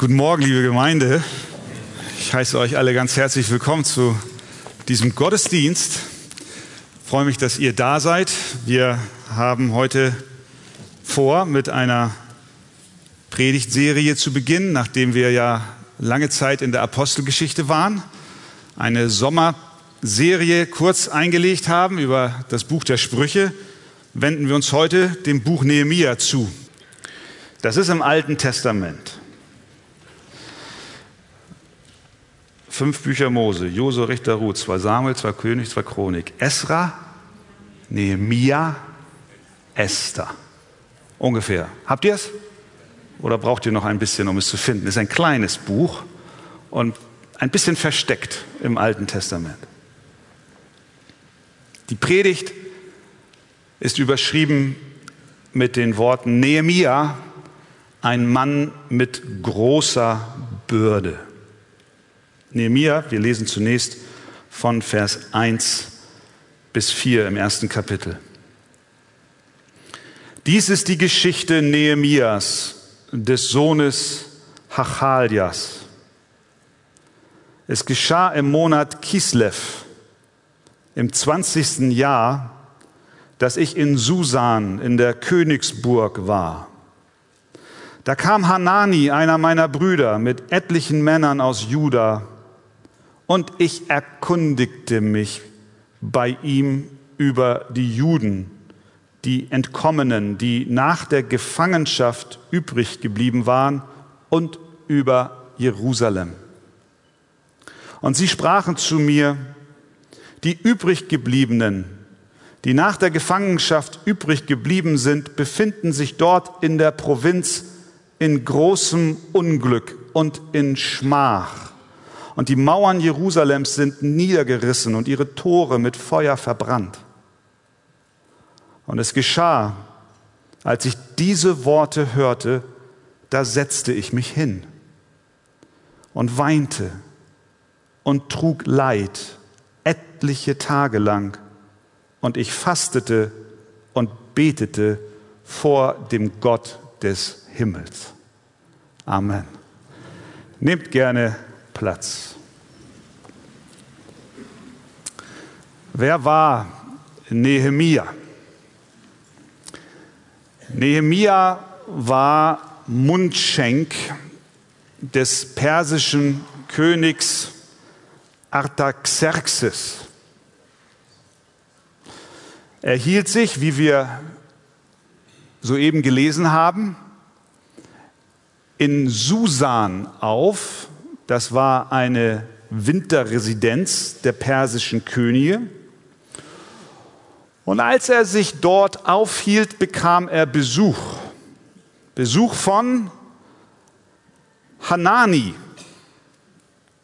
Guten Morgen, liebe Gemeinde. Ich heiße euch alle ganz herzlich willkommen zu diesem Gottesdienst. Ich freue mich, dass ihr da seid. Wir haben heute vor, mit einer Predigtserie zu beginnen, nachdem wir ja lange Zeit in der Apostelgeschichte waren. Eine Sommerserie kurz eingelegt haben über das Buch der Sprüche, wenden wir uns heute dem Buch Nehemia zu. Das ist im Alten Testament. Fünf Bücher Mose, Jose, Richter, Ruth, zwei Samuel, zwei König, zwei Chronik. Esra, Nehemia, Esther. Ungefähr. Habt ihr es? Oder braucht ihr noch ein bisschen, um es zu finden? Es ist ein kleines Buch und ein bisschen versteckt im Alten Testament. Die Predigt ist überschrieben mit den Worten Nehemia, ein Mann mit großer Bürde. Nehemia, wir lesen zunächst von Vers 1 bis 4 im ersten Kapitel. Dies ist die Geschichte Nehemias, des Sohnes Hachaljas. Es geschah im Monat Kislev, im 20. Jahr, dass ich in Susan in der Königsburg war. Da kam Hanani, einer meiner Brüder, mit etlichen Männern aus Juda, und ich erkundigte mich bei ihm über die Juden, die Entkommenen, die nach der Gefangenschaft übrig geblieben waren, und über Jerusalem. Und sie sprachen zu mir, die übriggebliebenen, die nach der Gefangenschaft übrig geblieben sind, befinden sich dort in der Provinz in großem Unglück und in Schmach und die Mauern Jerusalems sind niedergerissen und ihre Tore mit Feuer verbrannt. Und es geschah, als ich diese Worte hörte, da setzte ich mich hin und weinte und trug Leid etliche Tage lang. Und ich fastete und betete vor dem Gott des Himmels. Amen. Nehmt gerne Platz. Wer war Nehemia? Nehemia war Mundschenk des persischen Königs Artaxerxes. Er hielt sich, wie wir soeben gelesen haben, in Susan auf, das war eine Winterresidenz der persischen Könige. Und als er sich dort aufhielt, bekam er Besuch. Besuch von Hanani,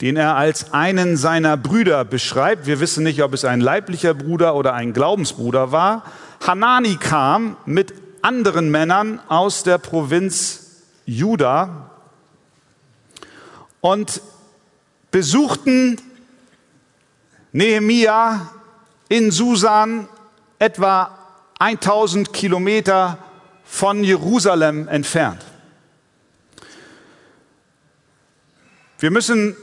den er als einen seiner Brüder beschreibt. Wir wissen nicht, ob es ein leiblicher Bruder oder ein Glaubensbruder war. Hanani kam mit anderen Männern aus der Provinz Juda und besuchten Nehemia in Susan etwa 1000 Kilometer von Jerusalem entfernt. Wir müssen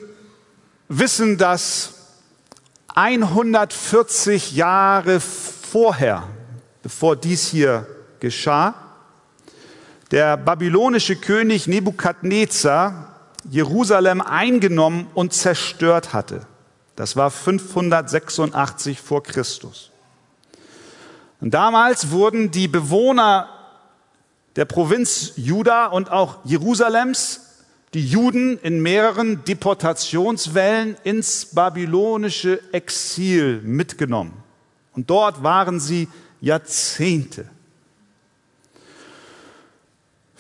wissen, dass 140 Jahre vorher, bevor dies hier geschah, der babylonische König Nebukadnezar Jerusalem eingenommen und zerstört hatte. Das war 586 vor Christus. Und damals wurden die Bewohner der Provinz Juda und auch Jerusalems, die Juden in mehreren Deportationswellen ins babylonische Exil mitgenommen. Und dort waren sie Jahrzehnte.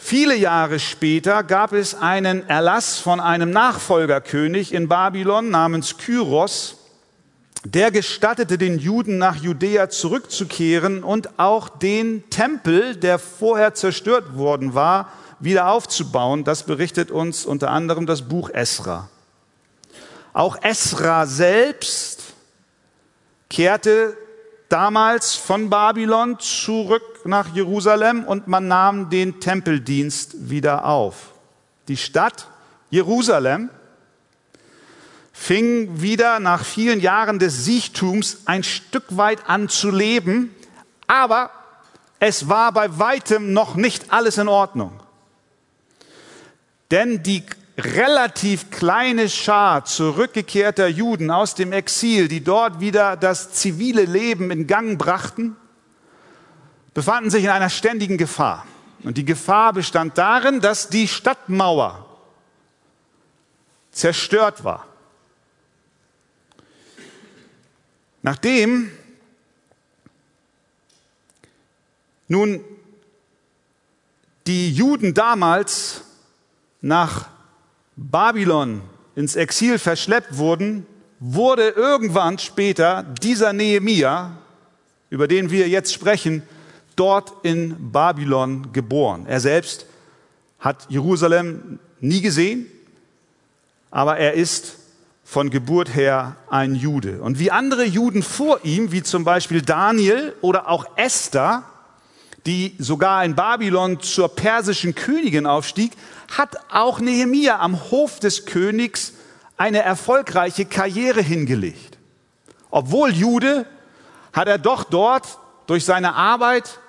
Viele Jahre später gab es einen Erlass von einem Nachfolgerkönig in Babylon namens Kyros, der gestattete den Juden nach Judäa zurückzukehren und auch den Tempel, der vorher zerstört worden war, wieder aufzubauen. Das berichtet uns unter anderem das Buch Esra. Auch Esra selbst kehrte damals von Babylon zurück nach Jerusalem und man nahm den Tempeldienst wieder auf. Die Stadt Jerusalem fing wieder nach vielen Jahren des Siechtums ein Stück weit an zu leben, aber es war bei weitem noch nicht alles in Ordnung. Denn die relativ kleine Schar zurückgekehrter Juden aus dem Exil, die dort wieder das zivile Leben in Gang brachten, befanden sich in einer ständigen Gefahr. Und die Gefahr bestand darin, dass die Stadtmauer zerstört war. Nachdem nun die Juden damals nach Babylon ins Exil verschleppt wurden, wurde irgendwann später dieser Nehemia, über den wir jetzt sprechen, dort in Babylon geboren. Er selbst hat Jerusalem nie gesehen, aber er ist von Geburt her ein Jude. Und wie andere Juden vor ihm, wie zum Beispiel Daniel oder auch Esther, die sogar in Babylon zur persischen Königin aufstieg, hat auch Nehemia am Hof des Königs eine erfolgreiche Karriere hingelegt. Obwohl Jude, hat er doch dort durch seine Arbeit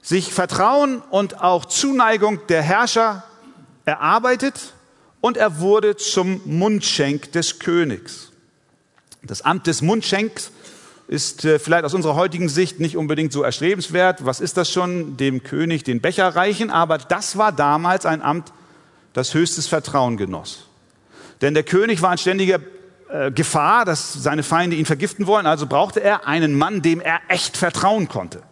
sich Vertrauen und auch Zuneigung der Herrscher erarbeitet und er wurde zum Mundschenk des Königs. Das Amt des Mundschenks ist äh, vielleicht aus unserer heutigen Sicht nicht unbedingt so erstrebenswert. Was ist das schon? Dem König den Becher reichen. Aber das war damals ein Amt, das höchstes Vertrauen genoss. Denn der König war in ständiger äh, Gefahr, dass seine Feinde ihn vergiften wollen. Also brauchte er einen Mann, dem er echt vertrauen konnte.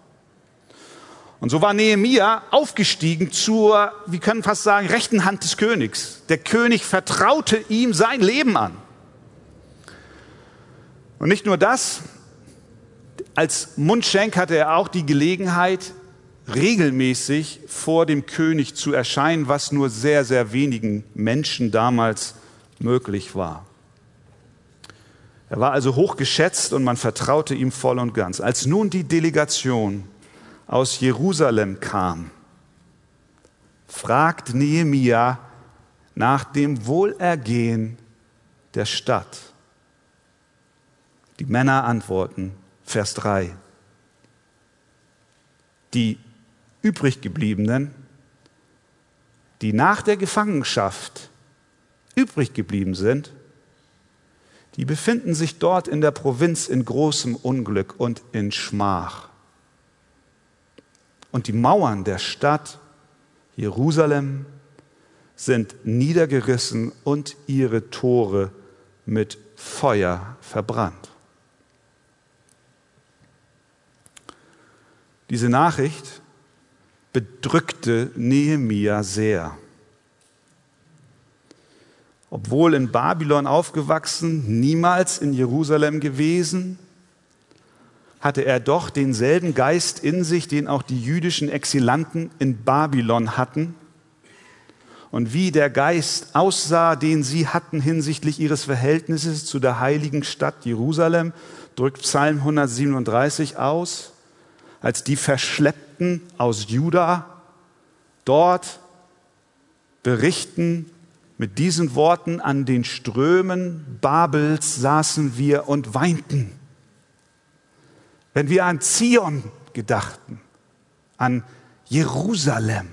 Und so war Nehemia aufgestiegen zur, wir können fast sagen, rechten Hand des Königs. Der König vertraute ihm sein Leben an. Und nicht nur das, als Mundschenk hatte er auch die Gelegenheit, regelmäßig vor dem König zu erscheinen, was nur sehr, sehr wenigen Menschen damals möglich war. Er war also hochgeschätzt und man vertraute ihm voll und ganz. Als nun die Delegation aus Jerusalem kam, fragt Nehemia nach dem Wohlergehen der Stadt. Die Männer antworten, Vers 3. Die übriggebliebenen, die nach der Gefangenschaft übrig geblieben sind, die befinden sich dort in der Provinz in großem Unglück und in Schmach. Und die Mauern der Stadt Jerusalem sind niedergerissen und ihre Tore mit Feuer verbrannt. Diese Nachricht bedrückte Nehemia sehr. Obwohl in Babylon aufgewachsen, niemals in Jerusalem gewesen, hatte er doch denselben Geist in sich, den auch die jüdischen Exilanten in Babylon hatten. Und wie der Geist aussah, den sie hatten hinsichtlich ihres Verhältnisses zu der heiligen Stadt Jerusalem, drückt Psalm 137 aus als die Verschleppten aus Juda dort berichten mit diesen Worten, an den Strömen Babels saßen wir und weinten. Wenn wir an Zion gedachten, an Jerusalem,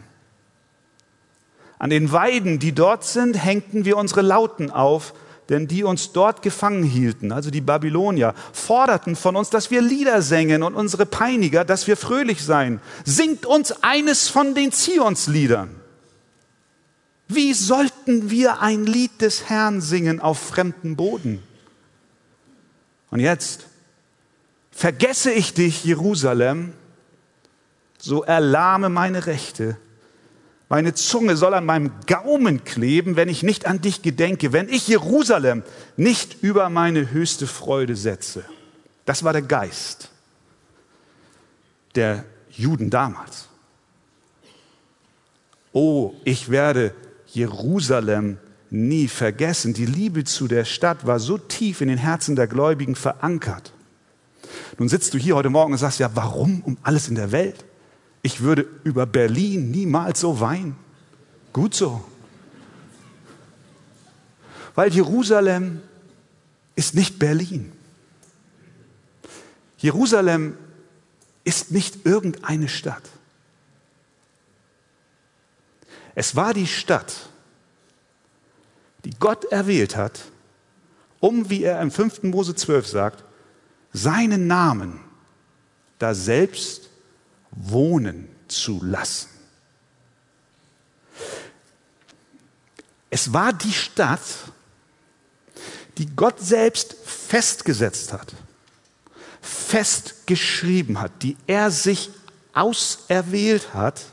an den Weiden, die dort sind, hängten wir unsere Lauten auf, denn die uns dort gefangen hielten, also die Babylonier, forderten von uns, dass wir Lieder sängen und unsere Peiniger, dass wir fröhlich seien. Singt uns eines von den Zionsliedern. Wie sollten wir ein Lied des Herrn singen auf fremdem Boden? Und jetzt vergesse ich dich, Jerusalem, so erlahme meine Rechte meine Zunge soll an meinem Gaumen kleben, wenn ich nicht an dich gedenke, wenn ich Jerusalem nicht über meine höchste Freude setze. Das war der Geist der Juden damals. Oh, ich werde Jerusalem nie vergessen. Die Liebe zu der Stadt war so tief in den Herzen der Gläubigen verankert. Nun sitzt du hier heute Morgen und sagst, ja, warum um alles in der Welt? Ich würde über Berlin niemals so weinen. Gut so. Weil Jerusalem ist nicht Berlin. Jerusalem ist nicht irgendeine Stadt. Es war die Stadt, die Gott erwählt hat, um, wie er im 5. Mose 12 sagt, seinen Namen da selbst wohnen zu lassen. Es war die Stadt, die Gott selbst festgesetzt hat, festgeschrieben hat, die er sich auserwählt hat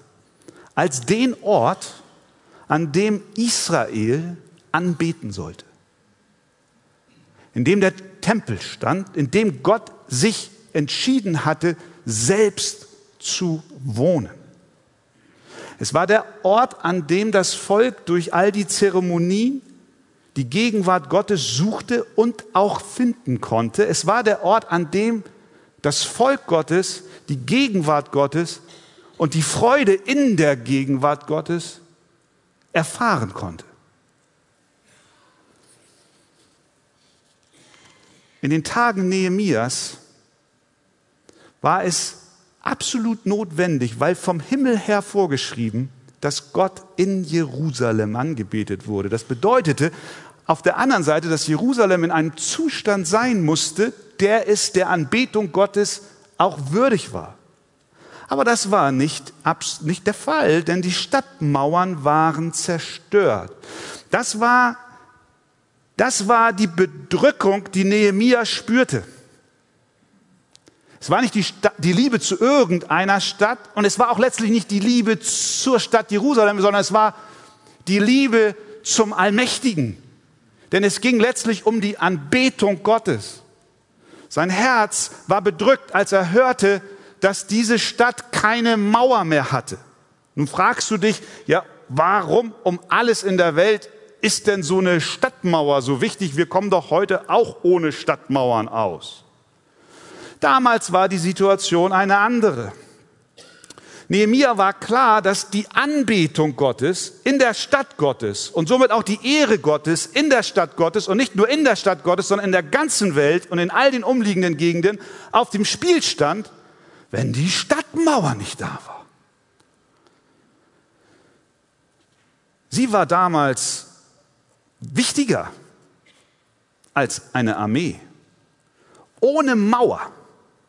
als den Ort, an dem Israel anbeten sollte. In dem der Tempel stand, in dem Gott sich entschieden hatte, selbst zu wohnen. Es war der Ort, an dem das Volk durch all die Zeremonien die Gegenwart Gottes suchte und auch finden konnte. Es war der Ort, an dem das Volk Gottes die Gegenwart Gottes und die Freude in der Gegenwart Gottes erfahren konnte. In den Tagen Nehemias war es absolut notwendig, weil vom Himmel her vorgeschrieben, dass Gott in Jerusalem angebetet wurde. Das bedeutete auf der anderen Seite, dass Jerusalem in einem Zustand sein musste, der es der Anbetung Gottes auch würdig war. Aber das war nicht, nicht der Fall, denn die Stadtmauern waren zerstört. Das war, das war die Bedrückung, die Nehemia spürte. Es war nicht die, Stadt, die Liebe zu irgendeiner Stadt und es war auch letztlich nicht die Liebe zur Stadt Jerusalem, sondern es war die Liebe zum Allmächtigen. Denn es ging letztlich um die Anbetung Gottes. Sein Herz war bedrückt, als er hörte, dass diese Stadt keine Mauer mehr hatte. Nun fragst du dich, ja, warum um alles in der Welt ist denn so eine Stadtmauer so wichtig? Wir kommen doch heute auch ohne Stadtmauern aus. Damals war die Situation eine andere. Nehemia war klar, dass die Anbetung Gottes in der Stadt Gottes und somit auch die Ehre Gottes in der Stadt Gottes und nicht nur in der Stadt Gottes, sondern in der ganzen Welt und in all den umliegenden Gegenden auf dem Spiel stand, wenn die Stadtmauer nicht da war. Sie war damals wichtiger als eine Armee. Ohne Mauer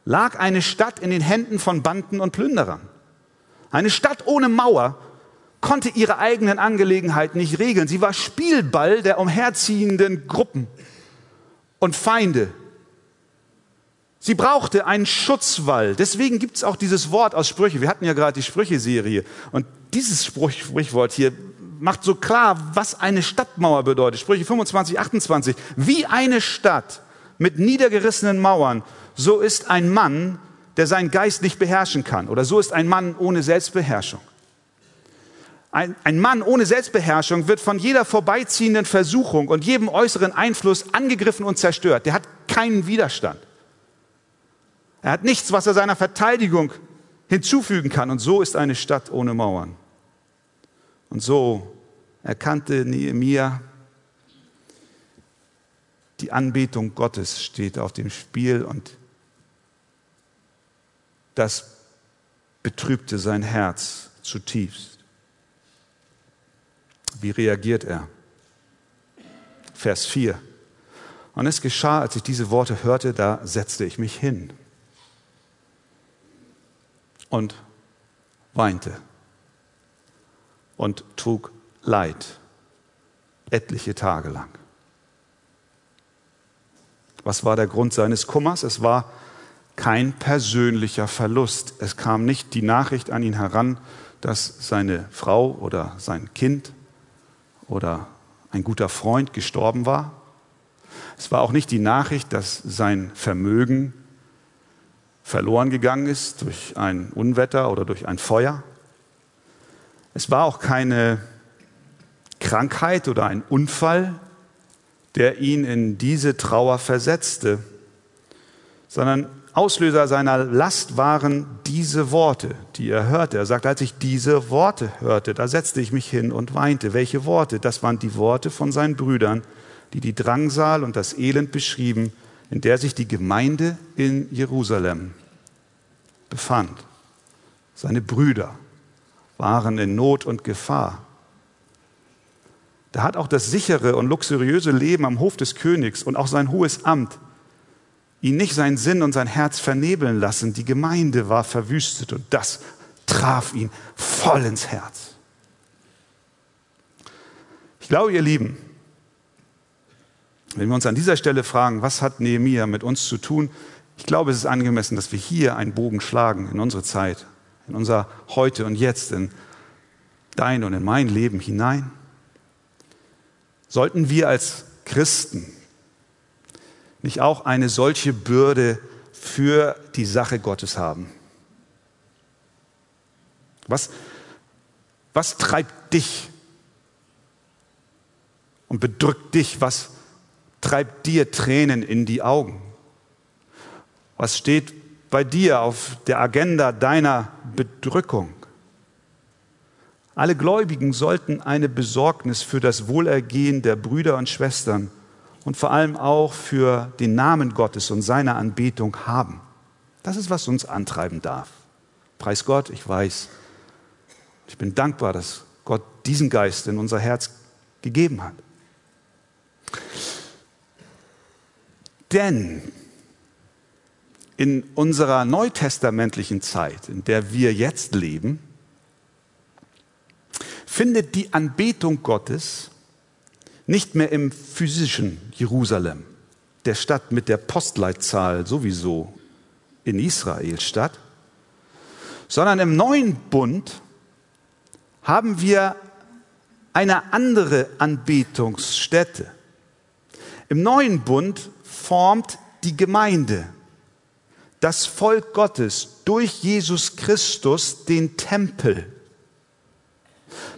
lag eine Stadt in den Händen von Banden und Plünderern. Eine Stadt ohne Mauer konnte ihre eigenen Angelegenheiten nicht regeln. Sie war Spielball der umherziehenden Gruppen und Feinde, Sie brauchte einen Schutzwall. Deswegen gibt es auch dieses Wort aus Sprüche. Wir hatten ja gerade die Sprüche-Serie. Und dieses Sprichwort hier macht so klar, was eine Stadtmauer bedeutet. Sprüche 25, 28. Wie eine Stadt mit niedergerissenen Mauern, so ist ein Mann, der seinen Geist nicht beherrschen kann. Oder so ist ein Mann ohne Selbstbeherrschung. Ein, ein, Mann ohne Selbstbeherrschung wird von jeder vorbeiziehenden Versuchung und jedem äußeren Einfluss angegriffen und zerstört. Der hat keinen Widerstand. Er hat nichts, was er seiner Verteidigung hinzufügen kann. Und so ist eine Stadt ohne Mauern. Und so erkannte Nehemiah, die Anbetung Gottes steht auf dem Spiel und das betrübte sein Herz zutiefst. Wie reagiert er? Vers 4. Und es geschah, als ich diese Worte hörte, da setzte ich mich hin und weinte und trug Leid etliche Tage lang. Was war der Grund seines Kummers? Es war kein persönlicher Verlust. Es kam nicht die Nachricht an ihn heran, dass seine Frau oder sein Kind oder ein guter Freund gestorben war. Es war auch nicht die Nachricht, dass sein Vermögen verloren gegangen ist durch ein Unwetter oder durch ein Feuer. Es war auch keine Krankheit oder ein Unfall, der ihn in diese Trauer versetzte, sondern Auslöser seiner Last waren diese Worte, die er hörte. Er sagt, als ich diese Worte hörte, da setzte ich mich hin und weinte. Welche Worte? Das waren die Worte von seinen Brüdern, die die Drangsal und das Elend beschrieben, in der sich die Gemeinde in Jerusalem befand. Seine Brüder waren in Not und Gefahr. Da hat auch das sichere und luxuriöse Leben am Hof des Königs und auch sein hohes Amt ihn nicht sein Sinn und sein Herz vernebeln lassen. Die Gemeinde war verwüstet und das traf ihn voll ins Herz. Ich glaube, ihr Lieben, wenn wir uns an dieser Stelle fragen, was hat Nehemia mit uns zu tun, ich glaube, es ist angemessen, dass wir hier einen Bogen schlagen in unsere Zeit, in unser Heute und Jetzt, in dein und in mein Leben hinein. Sollten wir als Christen nicht auch eine solche Bürde für die Sache Gottes haben? Was, was treibt dich und bedrückt dich? Was treibt dir Tränen in die Augen? Was steht bei dir auf der Agenda deiner Bedrückung? Alle Gläubigen sollten eine Besorgnis für das Wohlergehen der Brüder und Schwestern und vor allem auch für den Namen Gottes und seine Anbetung haben. Das ist, was uns antreiben darf. Preis Gott, ich weiß. Ich bin dankbar, dass Gott diesen Geist in unser Herz gegeben hat. Denn in unserer neutestamentlichen Zeit, in der wir jetzt leben, findet die Anbetung Gottes nicht mehr im physischen Jerusalem, der Stadt mit der Postleitzahl sowieso in Israel statt, sondern im neuen Bund haben wir eine andere Anbetungsstätte. Im neuen Bund formt die Gemeinde, das Volk Gottes durch Jesus Christus den Tempel.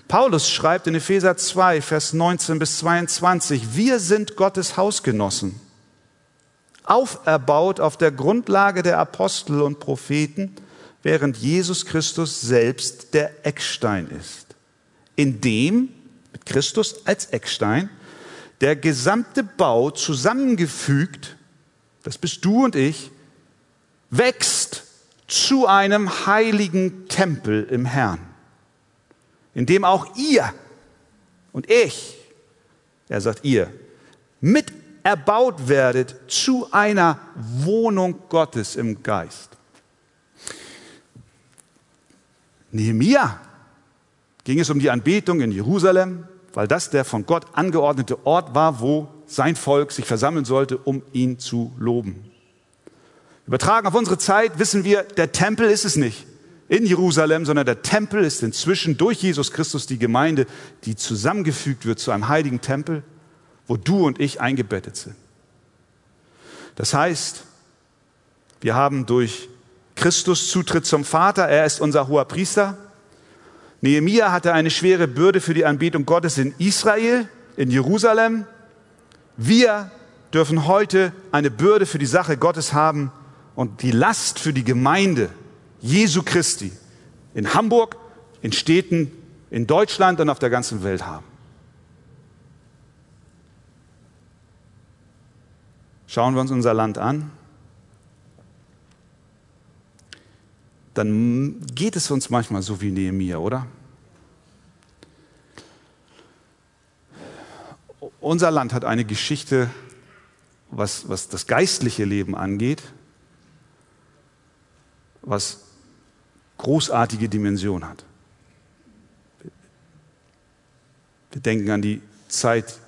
Paulus schreibt in Epheser 2, Vers 19 bis 22, wir sind Gottes Hausgenossen, auferbaut auf der Grundlage der Apostel und Propheten, während Jesus Christus selbst der Eckstein ist, in dem, mit Christus als Eckstein, der gesamte Bau zusammengefügt, das bist du und ich, wächst zu einem heiligen Tempel im Herrn, in dem auch ihr und ich, er sagt ihr, mit erbaut werdet zu einer Wohnung Gottes im Geist. Nehemia ging es um die Anbetung in Jerusalem, weil das der von Gott angeordnete Ort war, wo sein Volk sich versammeln sollte, um ihn zu loben. Übertragen auf unsere Zeit wissen wir, der Tempel ist es nicht in Jerusalem, sondern der Tempel ist inzwischen durch Jesus Christus die Gemeinde, die zusammengefügt wird zu einem heiligen Tempel, wo du und ich eingebettet sind. Das heißt, wir haben durch Christus Zutritt zum Vater, er ist unser hoher Priester, Nehemia hatte eine schwere Bürde für die Anbetung Gottes in Israel, in Jerusalem. Wir dürfen heute eine Bürde für die Sache Gottes haben und die Last für die Gemeinde Jesu Christi in Hamburg, in Städten, in Deutschland und auf der ganzen Welt haben. Schauen wir uns unser Land an. dann geht es uns manchmal so wie Nehemiah, oder? Unser Land hat eine Geschichte, was, was das geistliche Leben angeht, was großartige Dimension hat. Wir denken an die Zeit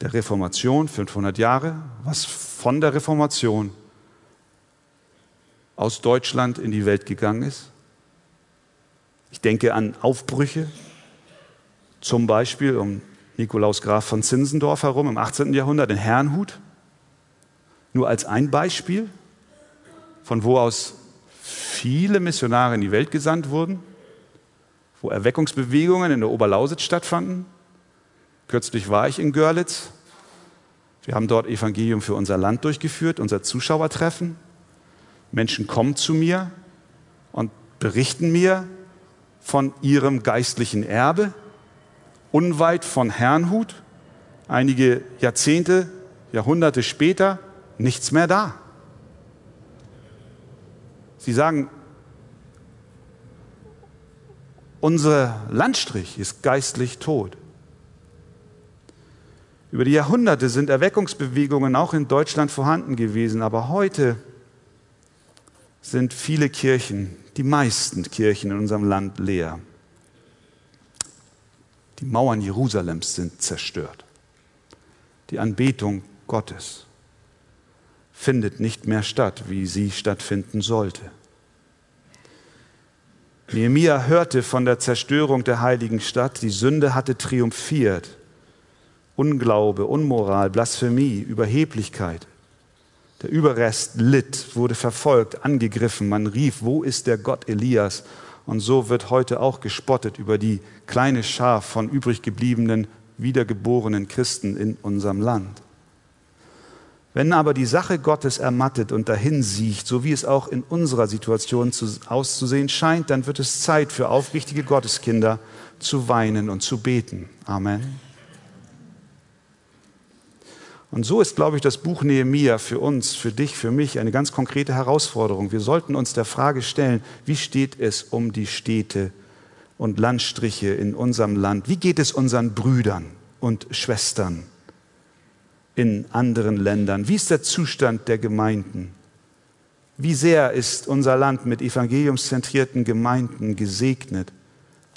der Reformation, 500 Jahre, was von der Reformation aus Deutschland in die Welt gegangen ist. Ich denke an Aufbrüche, zum Beispiel um Nikolaus Graf von Zinsendorf herum im 18. Jahrhundert in Herrnhut. Nur als ein Beispiel, von wo aus viele Missionare in die Welt gesandt wurden, wo Erweckungsbewegungen in der Oberlausitz stattfanden. Kürzlich war ich in Görlitz. Wir haben dort Evangelium für unser Land durchgeführt, unser Zuschauertreffen. Menschen kommen zu mir und berichten mir von ihrem geistlichen Erbe, unweit von Herrnhut, Einige Jahrzehnte, Jahrhunderte später, nichts mehr da. Sie sagen, unser Landstrich ist geistlich tot. Über die Jahrhunderte sind Erweckungsbewegungen auch in Deutschland vorhanden gewesen, aber heute sind viele Kirchen, die meisten Kirchen in unserem Land leer. Die Mauern Jerusalems sind zerstört. Die Anbetung Gottes findet nicht mehr statt, wie sie stattfinden sollte. Nehemia hörte von der Zerstörung der heiligen Stadt, die Sünde hatte triumphiert. Unglaube, Unmoral, Blasphemie, Überheblichkeit. Der Überrest litt, wurde verfolgt, angegriffen. Man rief, wo ist der Gott Elias? Und so wird heute auch gespottet über die kleine Schar von übrig gebliebenen, wiedergeborenen Christen in unserem Land. Wenn aber die Sache Gottes ermattet und dahinsiecht, so wie es auch in unserer Situation auszusehen scheint, dann wird es Zeit für aufrichtige Gotteskinder zu weinen und zu beten. Amen. Und so ist, glaube ich, das Buch Nehemia für uns, für dich, für mich eine ganz konkrete Herausforderung. Wir sollten uns der Frage stellen, wie steht es um die Städte und Landstriche in unserem Land? Wie geht es unseren Brüdern und Schwestern in anderen Ländern? Wie ist der Zustand der Gemeinden? Wie sehr ist unser Land mit evangeliumszentrierten Gemeinden gesegnet?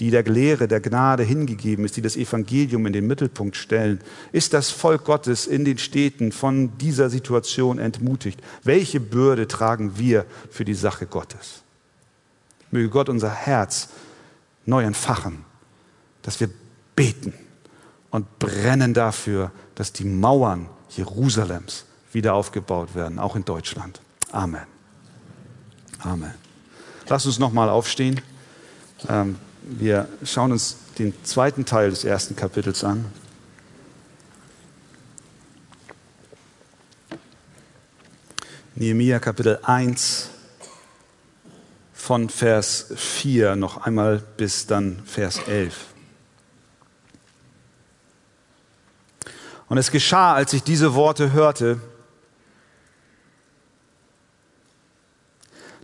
die der Lehre, der Gnade hingegeben ist, die das Evangelium in den Mittelpunkt stellen? Ist das Volk Gottes in den Städten von dieser Situation entmutigt? Welche Bürde tragen wir für die Sache Gottes? Möge Gott unser Herz neu entfachen, dass wir beten und brennen dafür, dass die Mauern Jerusalems wieder aufgebaut werden, auch in Deutschland. Amen. Amen. Lass uns nochmal aufstehen. Ähm, wir schauen uns den zweiten Teil des ersten Kapitels an. Nehemiah Kapitel 1 von Vers 4 noch einmal bis dann Vers 11. Und es geschah, als ich diese Worte hörte,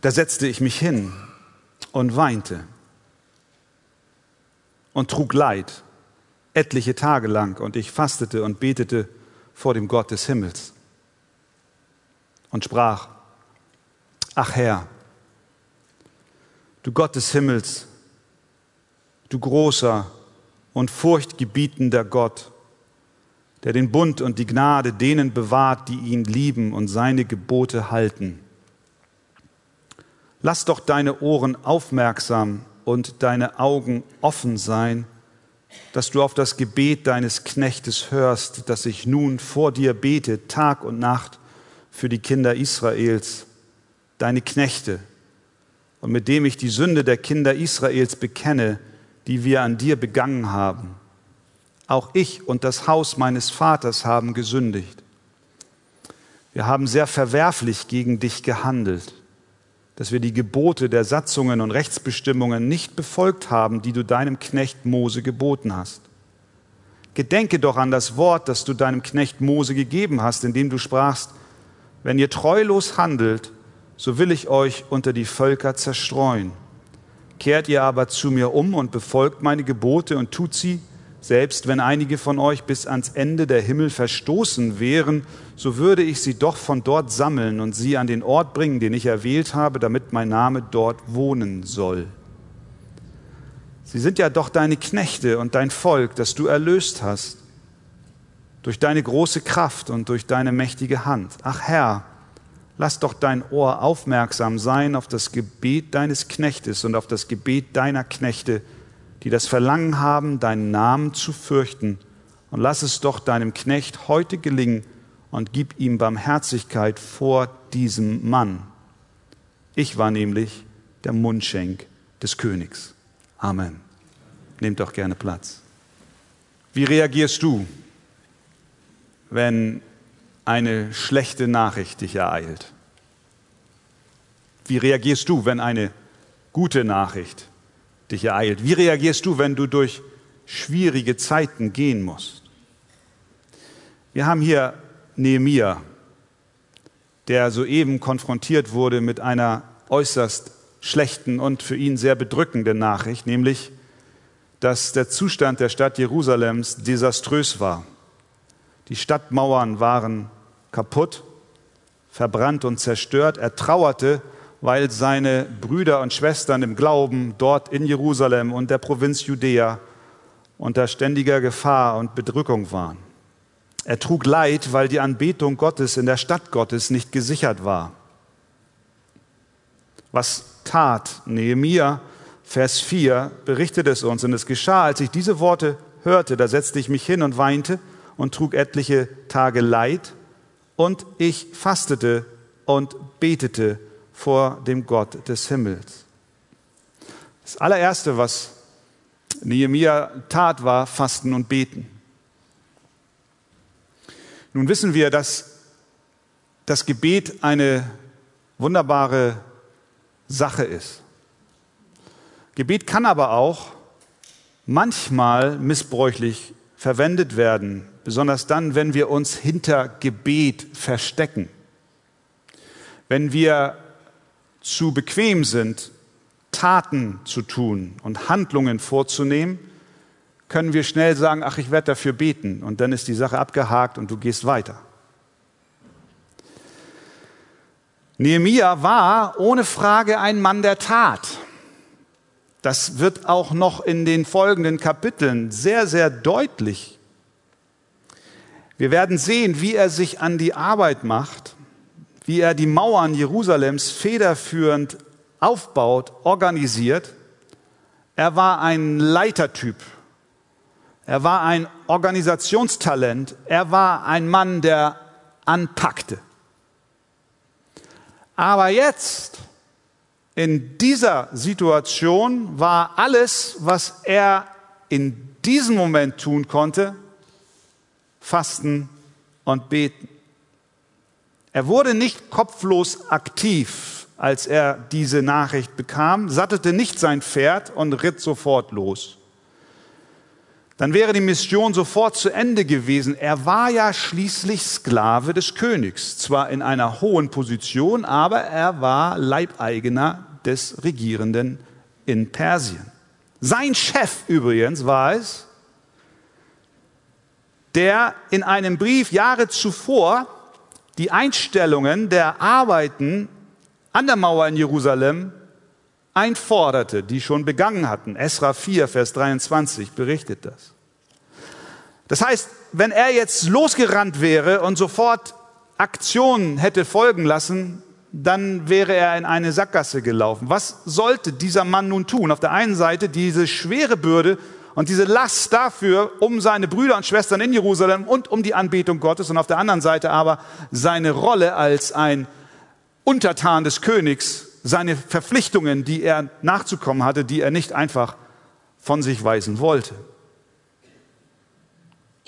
da setzte ich mich hin und weinte und trug Leid etliche Tage lang. Und ich fastete und betete vor dem Gott des Himmels und sprach, ach Herr, du Gott des Himmels, du großer und furchtgebietender Gott, der den Bund und die Gnade denen bewahrt, die ihn lieben und seine Gebote halten. Lass doch deine Ohren aufmerksam und deine Augen offen sein, dass du auf das Gebet deines Knechtes hörst, dass ich nun vor dir bete, Tag und Nacht für die Kinder Israels, deine Knechte, und mit dem ich die Sünde der Kinder Israels bekenne, die wir an dir begangen haben. Auch ich und das Haus meines Vaters haben gesündigt. Wir haben sehr verwerflich gegen dich gehandelt dass wir die Gebote der Satzungen und Rechtsbestimmungen nicht befolgt haben, die du deinem Knecht Mose geboten hast. Gedenke doch an das Wort, das du deinem Knecht Mose gegeben hast, indem du sprachst, wenn ihr treulos handelt, so will ich euch unter die Völker zerstreuen. Kehrt ihr aber zu mir um und befolgt meine Gebote und tut sie, selbst wenn einige von euch bis ans Ende der Himmel verstoßen wären, so würde ich sie doch von dort sammeln und sie an den Ort bringen, den ich erwählt habe, damit mein Name dort wohnen soll. Sie sind ja doch deine Knechte und dein Volk, das du erlöst hast, durch deine große Kraft und durch deine mächtige Hand. Ach Herr, lass doch dein Ohr aufmerksam sein auf das Gebet deines Knechtes und auf das Gebet deiner Knechte, die das Verlangen haben, deinen Namen zu fürchten. Und lass es doch deinem Knecht heute gelingen und gib ihm Barmherzigkeit vor diesem Mann. Ich war nämlich der Mundschenk des Königs. Amen. Nehmt doch gerne Platz. Wie reagierst du, wenn eine schlechte Nachricht dich ereilt? Wie reagierst du, wenn eine gute Nachricht dich ereilt? Wie reagierst du, wenn du durch schwierige Zeiten gehen musst? Wir haben hier Nehemia, der soeben konfrontiert wurde mit einer äußerst schlechten und für ihn sehr bedrückenden Nachricht, nämlich, dass der Zustand der Stadt Jerusalems desaströs war. Die Stadtmauern waren kaputt, verbrannt und zerstört. Er trauerte, weil seine Brüder und Schwestern im Glauben dort in Jerusalem und der Provinz Judäa unter ständiger Gefahr und Bedrückung waren. Er trug Leid, weil die Anbetung Gottes in der Stadt Gottes nicht gesichert war. Was tat Nehemia? Vers 4 berichtet es uns. Und es geschah, als ich diese Worte hörte, da setzte ich mich hin und weinte und trug etliche Tage Leid und ich fastete und betete vor dem Gott des Himmels. Das allererste, was Nehemia tat, war Fasten und Beten. Nun wissen wir, dass das Gebet eine wunderbare Sache ist. Gebet kann aber auch manchmal missbräuchlich verwendet werden, besonders dann, wenn wir uns hinter Gebet verstecken. Wenn wir zu bequem sind, Taten zu tun und Handlungen vorzunehmen, können wir schnell sagen, ach, ich werde dafür beten und dann ist die Sache abgehakt und du gehst weiter. Nehemia war ohne Frage ein Mann der Tat. Das wird auch noch in den folgenden Kapiteln sehr, sehr deutlich. Wir werden sehen, wie er sich an die Arbeit macht, wie er die Mauern Jerusalems federführend aufbaut, organisiert. Er war ein Leitertyp. Er war ein Organisationstalent. Er war ein Mann, der anpackte. Aber jetzt, in dieser Situation, war alles, was er in diesem Moment tun konnte, fasten und beten. Er wurde nicht kopflos aktiv, als er diese Nachricht bekam, sattelte nicht sein Pferd und ritt sofort los dann wäre die Mission sofort zu Ende gewesen. Er war ja schließlich Sklave des Königs, zwar in einer hohen Position, aber er war Leibeigener des Regierenden in Persien. Sein Chef übrigens war es, der in einem Brief Jahre zuvor die Einstellungen der Arbeiten an der Mauer in Jerusalem einforderte, die schon begangen hatten. Esra 4, Vers 23 berichtet das. Das heißt, wenn er jetzt losgerannt wäre und sofort Aktionen hätte folgen lassen, dann wäre er in eine Sackgasse gelaufen. Was sollte dieser Mann nun tun? Auf der einen Seite diese schwere Bürde und diese Last dafür, um seine Brüder und Schwestern in Jerusalem und um die Anbetung Gottes und auf der anderen Seite aber seine Rolle als ein Untertan des Königs seine Verpflichtungen, die er nachzukommen hatte, die er nicht einfach von sich weisen wollte.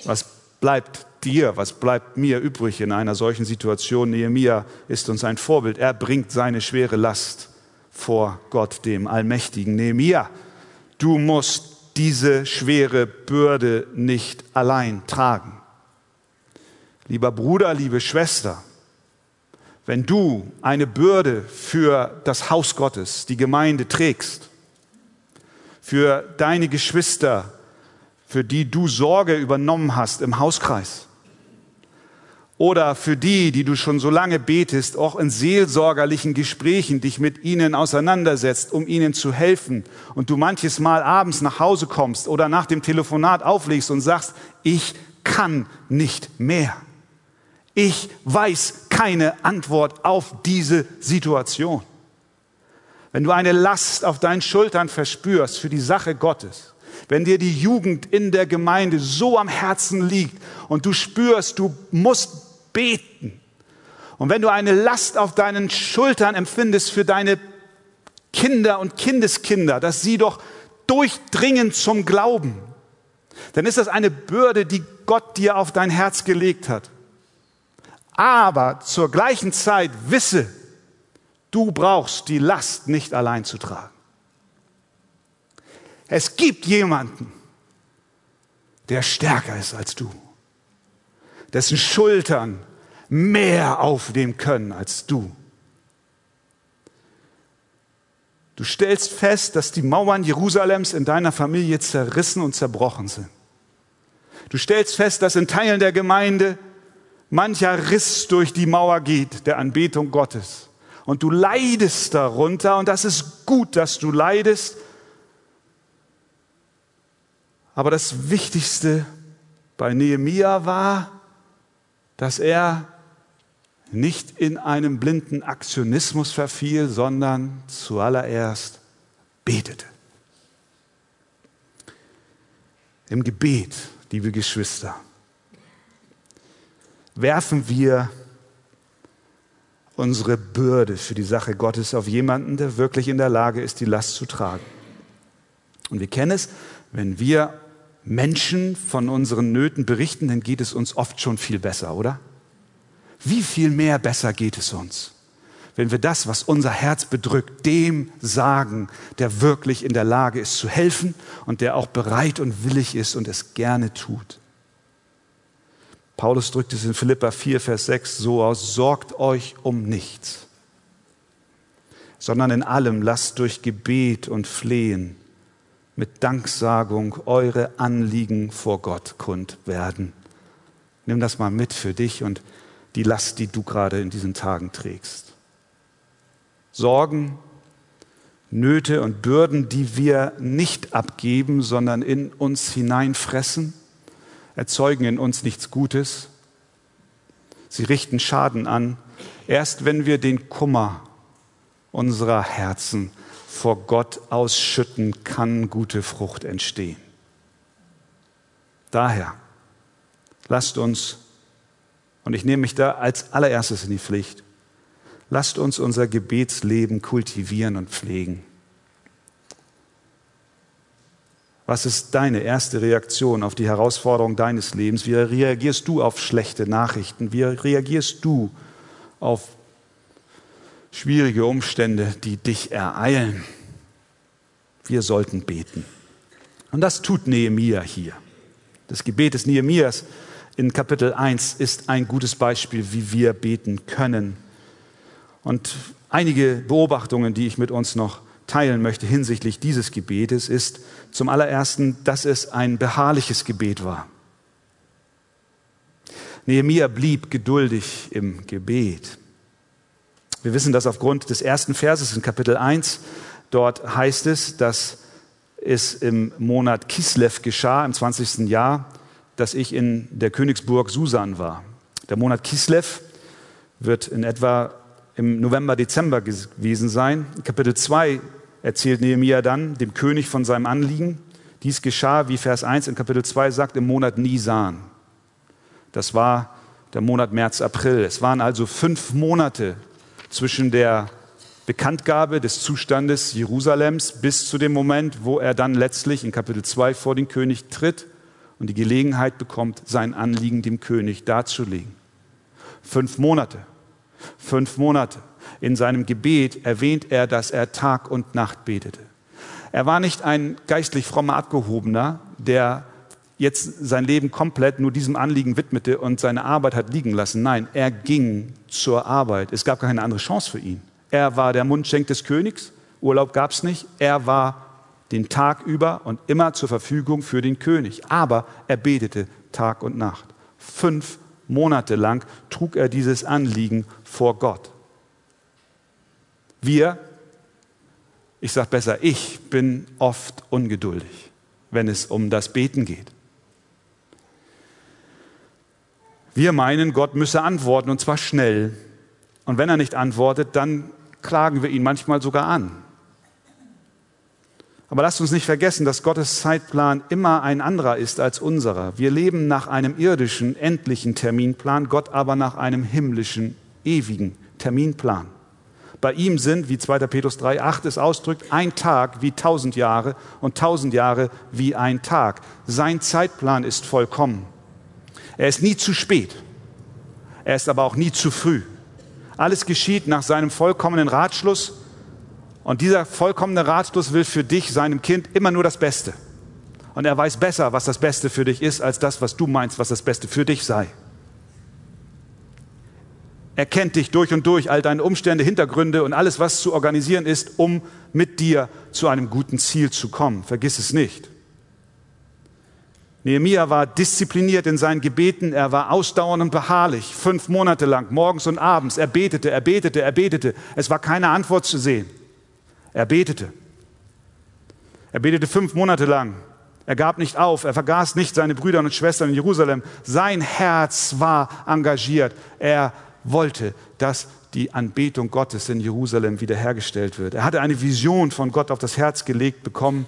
Was bleibt dir, was bleibt mir übrig in einer solchen Situation? Nehemia ist uns ein Vorbild. Er bringt seine schwere Last vor Gott, dem Allmächtigen. Nehemia, du musst diese schwere Bürde nicht allein tragen. Lieber Bruder, liebe Schwester, wenn du eine Bürde für das Haus Gottes, die Gemeinde trägst, für deine Geschwister, für die du Sorge übernommen hast im Hauskreis, oder für die, die du schon so lange betest, auch in seelsorgerlichen Gesprächen dich mit ihnen auseinandersetzt, um ihnen zu helfen und du manches Mal abends nach Hause kommst oder nach dem Telefonat auflegst und sagst, ich kann nicht mehr. Ich weiß keine Antwort auf diese Situation. Wenn du eine Last auf deinen Schultern verspürst für die Sache Gottes, wenn dir die Jugend in der Gemeinde so am Herzen liegt und du spürst, du musst beten, und wenn du eine Last auf deinen Schultern empfindest für deine Kinder und Kindeskinder, dass sie doch durchdringen zum Glauben, dann ist das eine Bürde, die Gott dir auf dein Herz gelegt hat. Aber zur gleichen Zeit wisse, du brauchst die Last nicht allein zu tragen. Es gibt jemanden, der stärker ist als du, dessen Schultern mehr aufnehmen können als du. Du stellst fest, dass die Mauern Jerusalems in deiner Familie zerrissen und zerbrochen sind. Du stellst fest, dass in Teilen der Gemeinde mancher Riss durch die Mauer geht der Anbetung Gottes. Und du leidest darunter und das ist gut, dass du leidest. Aber das Wichtigste bei Nehemia war, dass er nicht in einem blinden Aktionismus verfiel, sondern zuallererst betete. Im Gebet, liebe Geschwister, werfen wir unsere Bürde für die Sache Gottes auf jemanden, der wirklich in der Lage ist, die Last zu tragen. Und wir kennen es, wenn wir Menschen von unseren Nöten berichten, dann geht es uns oft schon viel besser, oder? Wie viel mehr besser geht es uns, wenn wir das, was unser Herz bedrückt, dem sagen, der wirklich in der Lage ist zu helfen und der auch bereit und willig ist und es gerne tut. Paulus drückt es in Philippa 4, Vers 6 so aus, sorgt euch um nichts, sondern in allem lasst durch Gebet und Flehen mit Danksagung eure Anliegen vor Gott kund werden. Nimm das mal mit für dich und die Last, die du gerade in diesen Tagen trägst. Sorgen, Nöte und Bürden, die wir nicht abgeben, sondern in uns hineinfressen, erzeugen in uns nichts Gutes. Sie richten Schaden an, erst wenn wir den Kummer unserer Herzen vor Gott ausschütten, kann gute Frucht entstehen. Daher lasst uns, und ich nehme mich da als allererstes in die Pflicht, lasst uns unser Gebetsleben kultivieren und pflegen. Was ist deine erste Reaktion auf die Herausforderung deines Lebens? Wie reagierst du auf schlechte Nachrichten? Wie reagierst du auf schwierige Umstände, die dich ereilen? Wir sollten beten. Und das tut Nehemia hier. Das Gebet des Nehemias in Kapitel 1 ist ein gutes Beispiel, wie wir beten können. Und einige Beobachtungen, die ich mit uns noch teilen möchte hinsichtlich dieses Gebetes, ist zum allerersten, dass es ein beharrliches Gebet war. Nehemia blieb geduldig im Gebet. Wir wissen das aufgrund des ersten Verses in Kapitel 1. Dort heißt es, dass es im Monat Kislev geschah, im 20. Jahr, dass ich in der Königsburg Susan war. Der Monat Kislev wird in etwa im November, Dezember gewesen sein. Kapitel 2 erzählt Nehemia dann dem König von seinem Anliegen. Dies geschah, wie Vers 1 in Kapitel 2 sagt, im Monat Nisan. Das war der Monat März, April. Es waren also fünf Monate zwischen der Bekanntgabe des Zustandes Jerusalems bis zu dem Moment, wo er dann letztlich in Kapitel 2 vor den König tritt und die Gelegenheit bekommt, sein Anliegen dem König darzulegen. Fünf Monate. Fünf Monate. In seinem Gebet erwähnt er, dass er Tag und Nacht betete. Er war nicht ein geistlich frommer Abgehobener, der jetzt sein Leben komplett nur diesem Anliegen widmete und seine Arbeit hat liegen lassen. Nein, er ging zur Arbeit. Es gab keine andere Chance für ihn. Er war der Mundschenk des Königs. Urlaub gab es nicht. Er war den Tag über und immer zur Verfügung für den König. Aber er betete Tag und Nacht. Fünf Monate lang trug er dieses Anliegen vor Gott. Wir, ich sage besser, ich bin oft ungeduldig, wenn es um das Beten geht. Wir meinen, Gott müsse antworten und zwar schnell. Und wenn er nicht antwortet, dann klagen wir ihn manchmal sogar an. Aber lasst uns nicht vergessen, dass Gottes Zeitplan immer ein anderer ist als unserer. Wir leben nach einem irdischen, endlichen Terminplan, Gott aber nach einem himmlischen, ewigen Terminplan. Bei ihm sind, wie 2. Petrus 3, 8 es ausdrückt, ein Tag wie tausend Jahre und tausend Jahre wie ein Tag. Sein Zeitplan ist vollkommen. Er ist nie zu spät. Er ist aber auch nie zu früh. Alles geschieht nach seinem vollkommenen Ratschluss. Und dieser vollkommene Ratschluss will für dich, seinem Kind, immer nur das Beste. Und er weiß besser, was das Beste für dich ist, als das, was du meinst, was das Beste für dich sei. Er kennt dich durch und durch, all deine Umstände, Hintergründe und alles, was zu organisieren ist, um mit dir zu einem guten Ziel zu kommen. Vergiss es nicht. Nehemia war diszipliniert in seinen Gebeten, er war ausdauernd und beharrlich, fünf Monate lang, morgens und abends. Er betete, er betete, er betete. Es war keine Antwort zu sehen. Er betete. Er betete fünf Monate lang. Er gab nicht auf, er vergaß nicht seine Brüder und Schwestern in Jerusalem. Sein Herz war engagiert. Er wollte, dass die Anbetung Gottes in Jerusalem wiederhergestellt wird. Er hatte eine Vision von Gott auf das Herz gelegt bekommen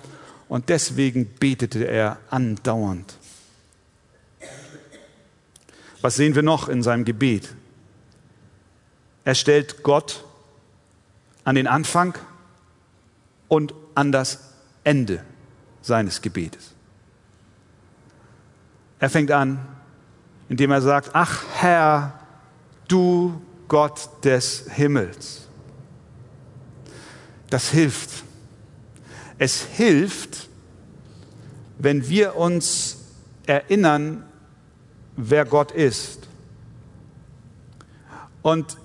und deswegen betete er andauernd. Was sehen wir noch in seinem Gebet? Er stellt Gott an den Anfang und an das Ende seines Gebetes. Er fängt an, indem er sagt, ach Herr, du Gott des Himmels. Das hilft. Es hilft, wenn wir uns erinnern, wer Gott ist. Und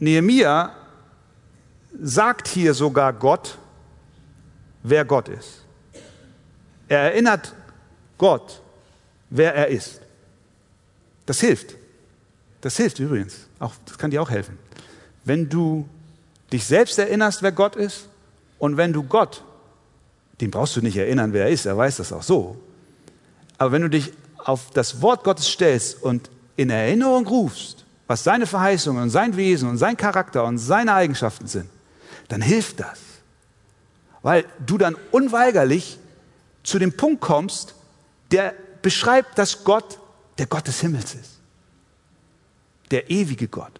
Nehemia sagt hier sogar Gott, wer Gott ist. Er erinnert Gott, wer er ist. Das hilft. Das hilft übrigens. Auch, das kann dir auch helfen. Wenn du dich selbst erinnerst, wer Gott ist, und wenn du Gott, den brauchst du nicht erinnern, wer er ist, er weiß das auch so. Aber wenn du dich auf das Wort Gottes stellst und in Erinnerung rufst, was seine Verheißungen und sein Wesen und sein Charakter und seine Eigenschaften sind, dann hilft das. Weil du dann unweigerlich zu dem Punkt kommst, der beschreibt, dass Gott der Gott des Himmels ist. Der ewige Gott,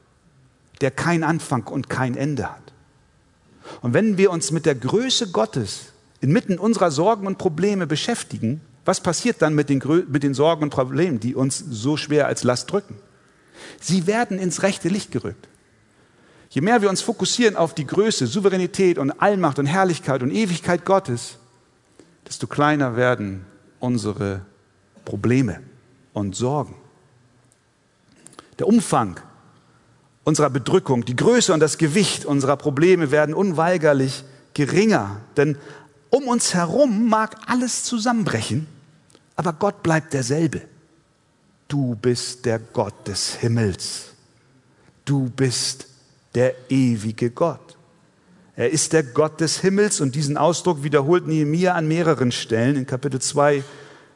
der kein Anfang und kein Ende hat. Und wenn wir uns mit der Größe Gottes inmitten unserer Sorgen und Probleme beschäftigen, was passiert dann mit den, mit den Sorgen und Problemen, die uns so schwer als Last drücken? Sie werden ins rechte Licht gerückt. Je mehr wir uns fokussieren auf die Größe, Souveränität und Allmacht und Herrlichkeit und Ewigkeit Gottes, desto kleiner werden unsere Probleme und Sorgen. Der Umfang unserer Bedrückung, die Größe und das Gewicht unserer Probleme werden unweigerlich geringer. Denn um uns herum mag alles zusammenbrechen, aber Gott bleibt derselbe. Du bist der Gott des Himmels. Du bist der ewige Gott. Er ist der Gott des Himmels und diesen Ausdruck wiederholt Nehemiah an mehreren Stellen in Kapitel 2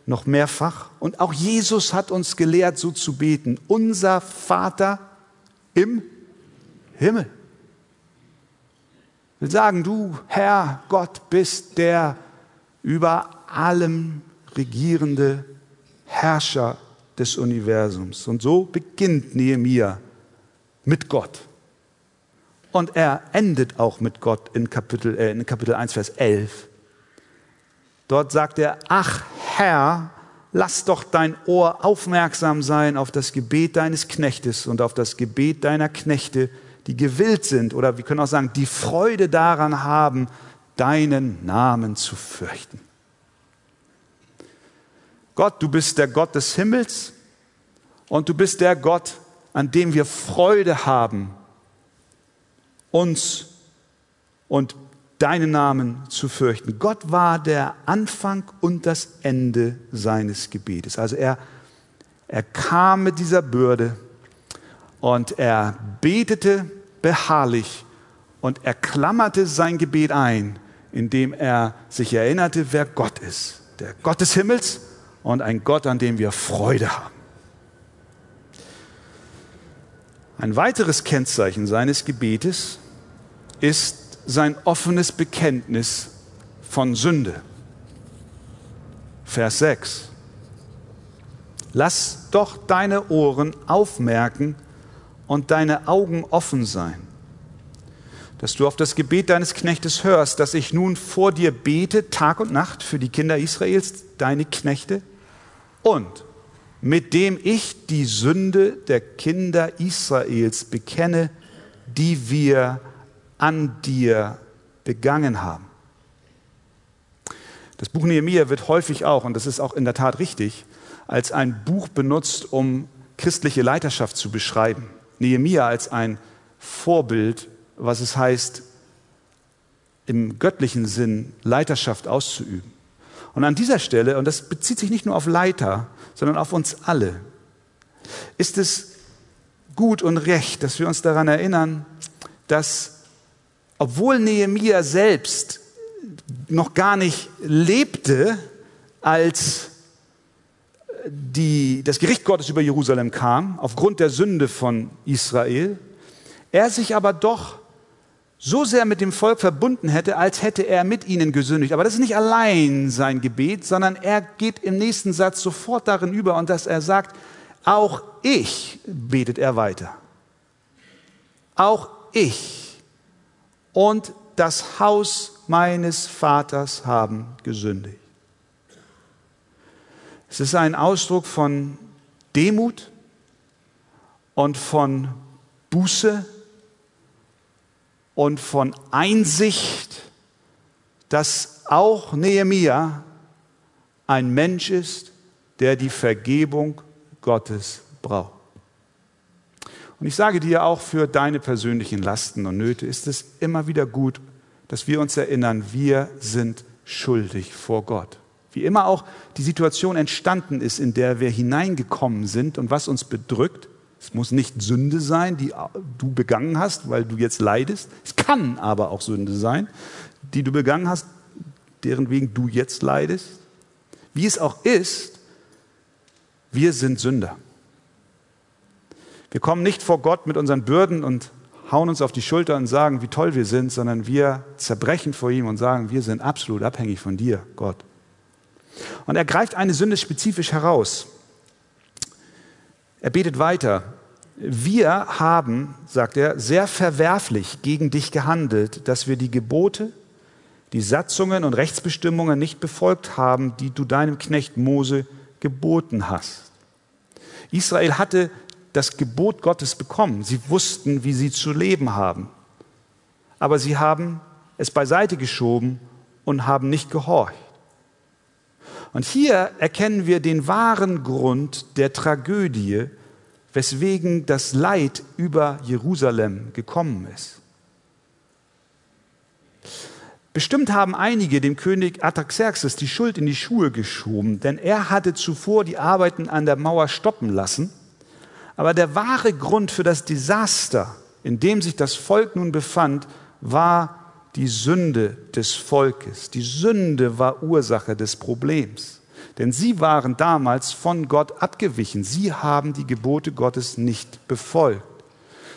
noch mehrfach. Und auch Jesus hat uns gelehrt, so zu beten. Unser Vater im Himmel. Ich will sagen, du Herr Gott bist der über allem regierende Herrscher des Universums. Und so beginnt Nehemiah mit Gott. Und er endet auch mit Gott in Kapitel, äh, in Kapitel 1, Vers 11. Dort sagt er, ach Herr, lass doch dein Ohr aufmerksam sein auf das Gebet deines Knechtes und auf das Gebet deiner Knechte, die gewillt sind oder wir können auch sagen, die Freude daran haben, deinen Namen zu fürchten. Gott, du bist der Gott des Himmels und du bist der Gott, an dem wir Freude haben, uns und deinen Namen zu fürchten. Gott war der Anfang und das Ende seines Gebetes. Also er, er kam mit dieser Bürde und er betete beharrlich und er klammerte sein Gebet ein, indem er sich erinnerte, wer Gott ist. Der Gott des Himmels und ein Gott, an dem wir Freude haben. Ein weiteres Kennzeichen seines Gebetes ist sein offenes Bekenntnis von Sünde. Vers 6. Lass doch deine Ohren aufmerken und deine Augen offen sein, dass du auf das Gebet deines Knechtes hörst, dass ich nun vor dir bete, Tag und Nacht für die Kinder Israels, deine Knechte, und mit dem ich die Sünde der Kinder Israels bekenne, die wir an dir begangen haben. Das Buch Nehemiah wird häufig auch, und das ist auch in der Tat richtig, als ein Buch benutzt, um christliche Leiterschaft zu beschreiben. Nehemia als ein Vorbild, was es heißt, im göttlichen Sinn Leiterschaft auszuüben. Und an dieser Stelle, und das bezieht sich nicht nur auf Leiter, sondern auf uns alle, ist es gut und recht, dass wir uns daran erinnern, dass obwohl Nehemia selbst noch gar nicht lebte, als die, das Gericht Gottes über Jerusalem kam, aufgrund der Sünde von Israel, er sich aber doch so sehr mit dem Volk verbunden hätte, als hätte er mit ihnen gesündigt. Aber das ist nicht allein sein Gebet, sondern er geht im nächsten Satz sofort darin über und dass er sagt, auch ich, betet er weiter, auch ich und das Haus meines Vaters haben gesündigt. Es ist ein Ausdruck von Demut und von Buße und von Einsicht, dass auch Nehemia ein Mensch ist, der die Vergebung Gottes braucht. Und ich sage dir auch für deine persönlichen Lasten und Nöte ist es immer wieder gut, dass wir uns erinnern, wir sind schuldig vor Gott. Wie immer auch die Situation entstanden ist, in der wir hineingekommen sind und was uns bedrückt, es muss nicht Sünde sein, die du begangen hast, weil du jetzt leidest. Es kann aber auch Sünde sein, die du begangen hast, deren wegen du jetzt leidest. Wie es auch ist, wir sind Sünder. Wir kommen nicht vor Gott mit unseren Bürden und hauen uns auf die Schulter und sagen, wie toll wir sind, sondern wir zerbrechen vor ihm und sagen, wir sind absolut abhängig von dir, Gott. Und er greift eine Sünde spezifisch heraus. Er betet weiter. Wir haben, sagt er, sehr verwerflich gegen dich gehandelt, dass wir die Gebote, die Satzungen und Rechtsbestimmungen nicht befolgt haben, die du deinem Knecht Mose geboten hast. Israel hatte das Gebot Gottes bekommen. Sie wussten, wie sie zu leben haben. Aber sie haben es beiseite geschoben und haben nicht gehorcht. Und hier erkennen wir den wahren Grund der Tragödie, weswegen das Leid über Jerusalem gekommen ist. Bestimmt haben einige dem König Artaxerxes die Schuld in die Schuhe geschoben, denn er hatte zuvor die Arbeiten an der Mauer stoppen lassen. Aber der wahre Grund für das Desaster, in dem sich das Volk nun befand, war die Sünde des Volkes. Die Sünde war Ursache des Problems. Denn sie waren damals von Gott abgewichen. Sie haben die Gebote Gottes nicht befolgt.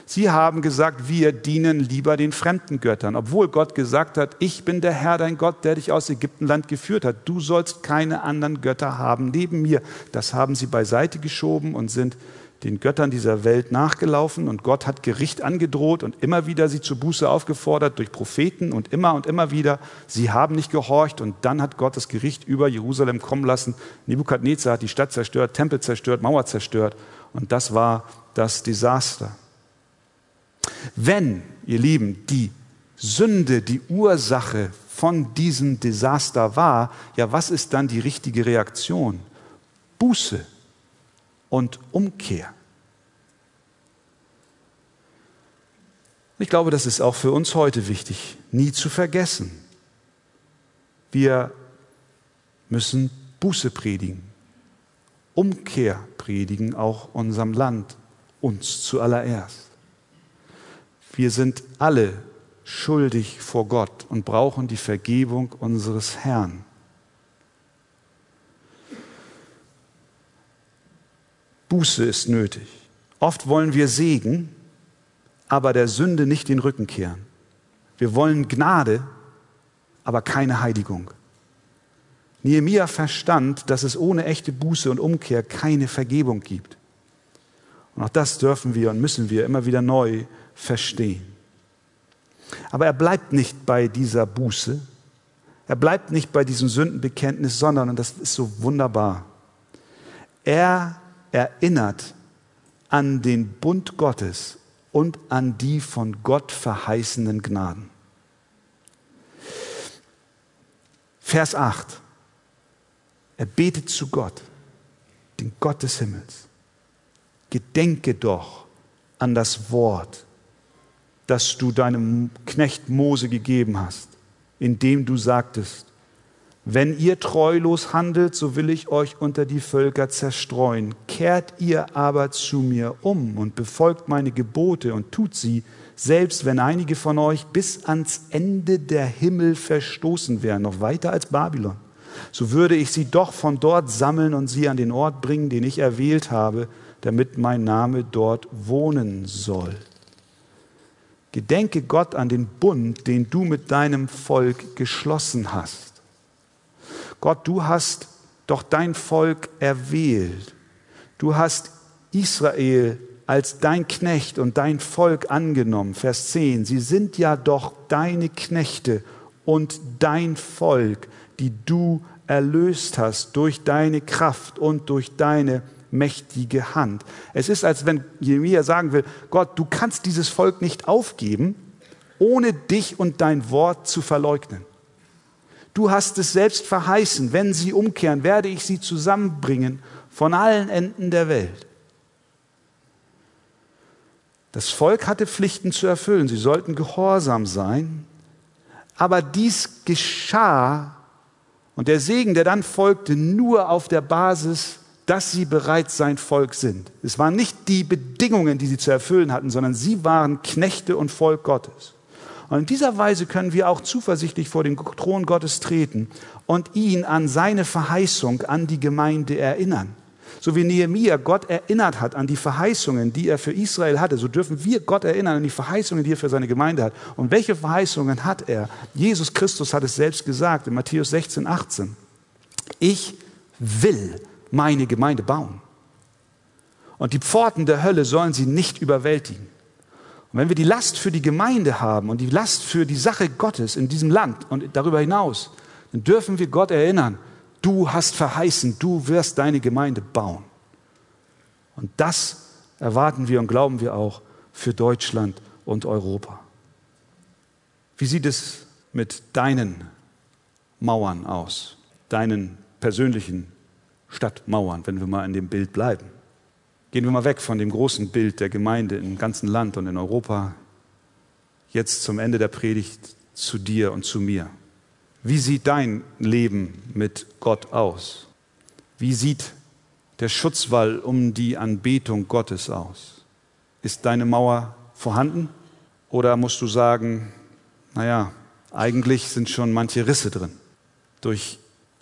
Sie haben gesagt, wir dienen lieber den fremden Göttern, obwohl Gott gesagt hat, ich bin der Herr, dein Gott, der dich aus Ägyptenland geführt hat. Du sollst keine anderen Götter haben neben mir. Das haben sie beiseite geschoben und sind den Göttern dieser Welt nachgelaufen und Gott hat Gericht angedroht und immer wieder sie zur Buße aufgefordert durch Propheten und immer und immer wieder. Sie haben nicht gehorcht und dann hat Gott das Gericht über Jerusalem kommen lassen. Nebukadnezar hat die Stadt zerstört, Tempel zerstört, Mauer zerstört und das war das Desaster. Wenn, ihr Lieben, die Sünde die Ursache von diesem Desaster war, ja, was ist dann die richtige Reaktion? Buße und Umkehr. Ich glaube, das ist auch für uns heute wichtig, nie zu vergessen. Wir müssen Buße predigen, Umkehr predigen, auch unserem Land, uns zuallererst. Wir sind alle schuldig vor Gott und brauchen die Vergebung unseres Herrn. Buße ist nötig. Oft wollen wir Segen, aber der Sünde nicht den Rücken kehren. Wir wollen Gnade, aber keine Heiligung. Nehemia verstand, dass es ohne echte Buße und Umkehr keine Vergebung gibt. Und auch das dürfen wir und müssen wir immer wieder neu verstehen. Aber er bleibt nicht bei dieser Buße. Er bleibt nicht bei diesem Sündenbekenntnis, sondern, und das ist so wunderbar, er erinnert an den Bund Gottes und an die von Gott verheißenen Gnaden. Vers 8. Er betet zu Gott, den Gott des Himmels. Gedenke doch an das Wort, das du deinem Knecht Mose gegeben hast, indem du sagtest, wenn ihr treulos handelt, so will ich euch unter die Völker zerstreuen. Kehrt ihr aber zu mir um und befolgt meine Gebote und tut sie, selbst wenn einige von euch bis ans Ende der Himmel verstoßen wären, noch weiter als Babylon, so würde ich sie doch von dort sammeln und sie an den Ort bringen, den ich erwählt habe, damit mein Name dort wohnen soll. Gedenke Gott an den Bund, den du mit deinem Volk geschlossen hast Gott, du hast doch dein Volk erwählt. Du hast Israel als dein Knecht und dein Volk angenommen. Vers 10. Sie sind ja doch deine Knechte und dein Volk, die du erlöst hast durch deine Kraft und durch deine mächtige Hand. Es ist, als wenn Jeremia sagen will, Gott, du kannst dieses Volk nicht aufgeben, ohne dich und dein Wort zu verleugnen. Du hast es selbst verheißen, wenn sie umkehren, werde ich sie zusammenbringen von allen Enden der Welt. Das Volk hatte Pflichten zu erfüllen, sie sollten gehorsam sein, aber dies geschah und der Segen, der dann folgte, nur auf der Basis, dass sie bereits sein Volk sind. Es waren nicht die Bedingungen, die sie zu erfüllen hatten, sondern sie waren Knechte und Volk Gottes. Und in dieser Weise können wir auch zuversichtlich vor den Thron Gottes treten und ihn an seine Verheißung an die Gemeinde erinnern. So wie Nehemia Gott erinnert hat an die Verheißungen, die er für Israel hatte, so dürfen wir Gott erinnern an die Verheißungen, die er für seine Gemeinde hat. Und welche Verheißungen hat er? Jesus Christus hat es selbst gesagt in Matthäus 16, 18. Ich will meine Gemeinde bauen. Und die Pforten der Hölle sollen sie nicht überwältigen. Und wenn wir die Last für die Gemeinde haben und die Last für die Sache Gottes in diesem Land und darüber hinaus, dann dürfen wir Gott erinnern, du hast verheißen, du wirst deine Gemeinde bauen. Und das erwarten wir und glauben wir auch für Deutschland und Europa. Wie sieht es mit deinen Mauern aus, deinen persönlichen Stadtmauern, wenn wir mal in dem Bild bleiben? Gehen wir mal weg von dem großen Bild der Gemeinde im ganzen Land und in Europa. Jetzt zum Ende der Predigt zu dir und zu mir. Wie sieht dein Leben mit Gott aus? Wie sieht der Schutzwall um die Anbetung Gottes aus? Ist deine Mauer vorhanden? Oder musst du sagen, naja, eigentlich sind schon manche Risse drin durch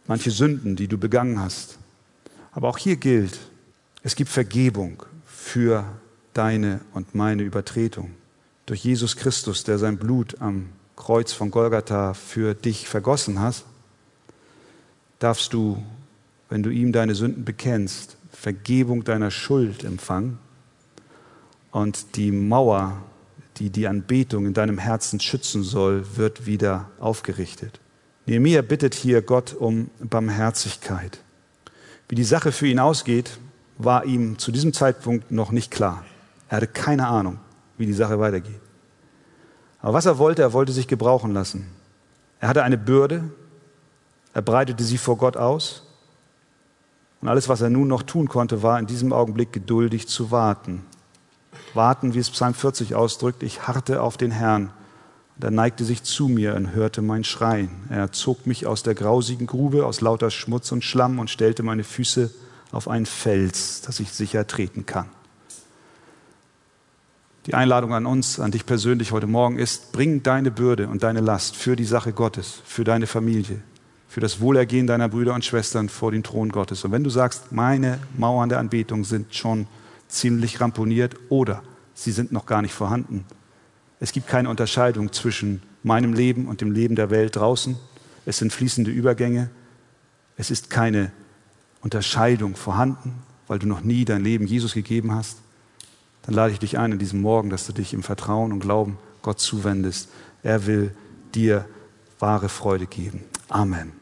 manche Sünden, die du begangen hast. Aber auch hier gilt, es gibt Vergebung für deine und meine Übertretung. Durch Jesus Christus, der sein Blut am Kreuz von Golgatha für dich vergossen hat, darfst du, wenn du ihm deine Sünden bekennst, Vergebung deiner Schuld empfangen und die Mauer, die die Anbetung in deinem Herzen schützen soll, wird wieder aufgerichtet. Nehemiah bittet hier Gott um Barmherzigkeit. Wie die Sache für ihn ausgeht, war ihm zu diesem Zeitpunkt noch nicht klar. Er hatte keine Ahnung, wie die Sache weitergeht. Aber was er wollte, er wollte sich gebrauchen lassen. Er hatte eine Bürde, er breitete sie vor Gott aus. Und alles, was er nun noch tun konnte, war in diesem Augenblick geduldig zu warten. Warten, wie es Psalm 40 ausdrückt, ich harrte auf den Herrn. Und er neigte sich zu mir und hörte mein Schreien. Er zog mich aus der grausigen Grube, aus lauter Schmutz und Schlamm und stellte meine Füße auf einen Fels, dass ich sicher treten kann. Die Einladung an uns, an dich persönlich heute Morgen ist, bring deine Bürde und deine Last für die Sache Gottes, für deine Familie, für das Wohlergehen deiner Brüder und Schwestern vor den Thron Gottes. Und wenn du sagst, meine Mauern der Anbetung sind schon ziemlich ramponiert oder sie sind noch gar nicht vorhanden, es gibt keine Unterscheidung zwischen meinem Leben und dem Leben der Welt draußen. Es sind fließende Übergänge. Es ist keine Unterscheidung vorhanden, weil du noch nie dein Leben Jesus gegeben hast, dann lade ich dich ein in diesem Morgen, dass du dich im Vertrauen und Glauben Gott zuwendest. Er will dir wahre Freude geben. Amen.